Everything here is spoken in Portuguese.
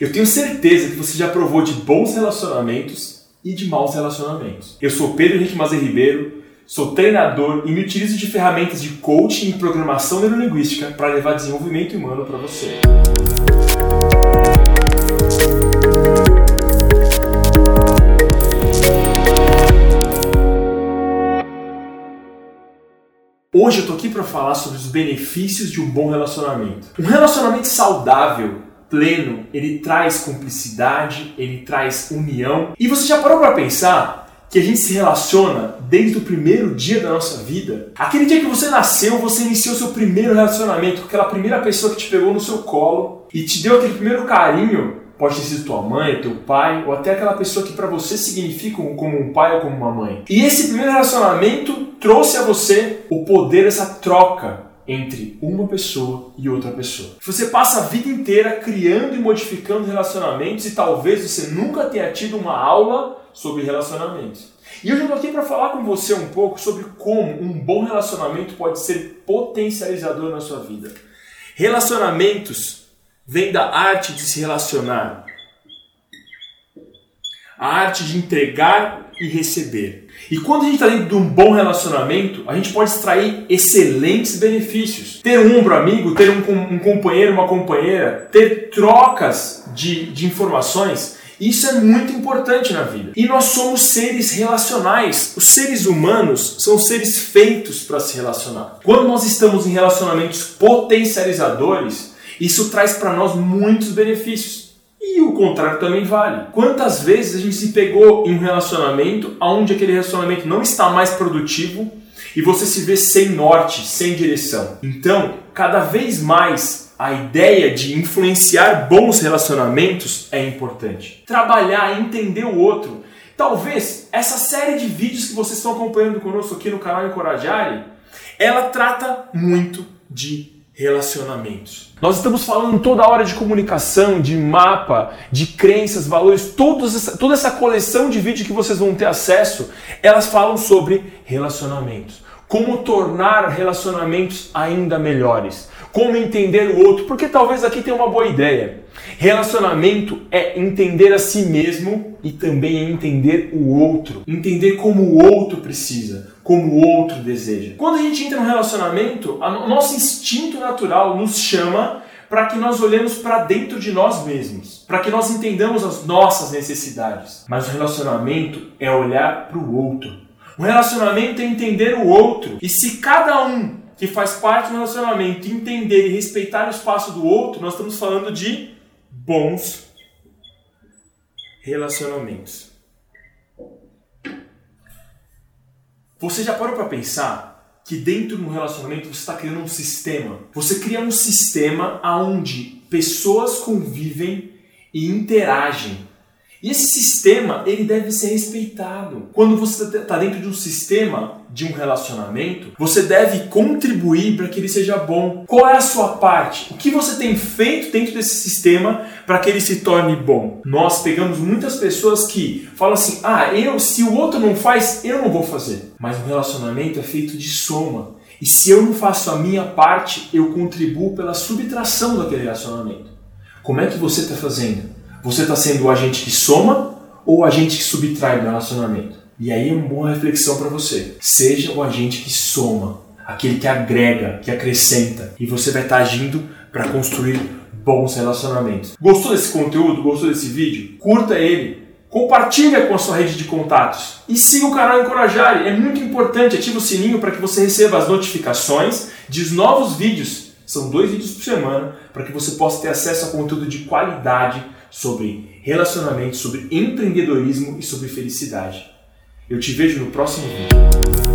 Eu tenho certeza que você já provou de bons relacionamentos e de maus relacionamentos. Eu sou Pedro Henrique Mazer Ribeiro, sou treinador e me utilizo de ferramentas de coaching e programação neurolinguística para levar desenvolvimento humano para você. Hoje eu tô aqui para falar sobre os benefícios de um bom relacionamento. Um relacionamento saudável, pleno, ele traz cumplicidade, ele traz união. E você já parou para pensar que a gente se relaciona desde o primeiro dia da nossa vida? Aquele dia que você nasceu, você iniciou seu primeiro relacionamento com aquela primeira pessoa que te pegou no seu colo e te deu aquele primeiro carinho Pode ter sido tua mãe, teu pai, ou até aquela pessoa que para você significa como um pai ou como uma mãe. E esse primeiro relacionamento trouxe a você o poder dessa troca entre uma pessoa e outra pessoa. Você passa a vida inteira criando e modificando relacionamentos e talvez você nunca tenha tido uma aula sobre relacionamentos. E hoje eu estou aqui para falar com você um pouco sobre como um bom relacionamento pode ser potencializador na sua vida. Relacionamentos vem da arte de se relacionar, a arte de entregar e receber. E quando a gente está dentro de um bom relacionamento, a gente pode extrair excelentes benefícios. Ter um ombro amigo, ter um, um companheiro, uma companheira, ter trocas de, de informações, isso é muito importante na vida. E nós somos seres relacionais. Os seres humanos são seres feitos para se relacionar. Quando nós estamos em relacionamentos potencializadores, isso traz para nós muitos benefícios. E o contrário também vale. Quantas vezes a gente se pegou em um relacionamento onde aquele relacionamento não está mais produtivo e você se vê sem norte, sem direção? Então, cada vez mais a ideia de influenciar bons relacionamentos é importante. Trabalhar, entender o outro. Talvez essa série de vídeos que vocês estão acompanhando conosco aqui no canal Encorajare, ela trata muito de relacionamentos. Nós estamos falando toda hora de comunicação, de mapa, de crenças, valores, todos toda essa coleção de vídeos que vocês vão ter acesso, elas falam sobre relacionamentos. Como tornar relacionamentos ainda melhores. Como entender o outro, porque talvez aqui tenha uma boa ideia. Relacionamento é entender a si mesmo e também é entender o outro. Entender como o outro precisa, como o outro deseja. Quando a gente entra no relacionamento, o nosso instinto natural nos chama para que nós olhemos para dentro de nós mesmos, para que nós entendamos as nossas necessidades. Mas o relacionamento é olhar para o outro. O relacionamento é entender o outro. E se cada um que faz parte do relacionamento entender e respeitar o espaço do outro, nós estamos falando de bons relacionamentos. Você já parou para pensar que dentro de um relacionamento você está criando um sistema? Você cria um sistema onde pessoas convivem e interagem e esse sistema, ele deve ser respeitado. Quando você está dentro de um sistema, de um relacionamento, você deve contribuir para que ele seja bom. Qual é a sua parte? O que você tem feito dentro desse sistema para que ele se torne bom? Nós pegamos muitas pessoas que falam assim: "Ah, eu, se o outro não faz, eu não vou fazer". Mas um relacionamento é feito de soma. E se eu não faço a minha parte, eu contribuo pela subtração daquele relacionamento. Como é que você está fazendo? Você está sendo o agente que soma ou o agente que subtrai no relacionamento? E aí é uma boa reflexão para você. Seja o agente que soma, aquele que agrega, que acrescenta, e você vai estar tá agindo para construir bons relacionamentos. Gostou desse conteúdo? Gostou desse vídeo? Curta ele, compartilha com a sua rede de contatos e siga o canal Encorajar. É muito importante, ative o sininho para que você receba as notificações de novos vídeos. São dois vídeos por semana para que você possa ter acesso a conteúdo de qualidade sobre relacionamento, sobre empreendedorismo e sobre felicidade. Eu te vejo no próximo vídeo.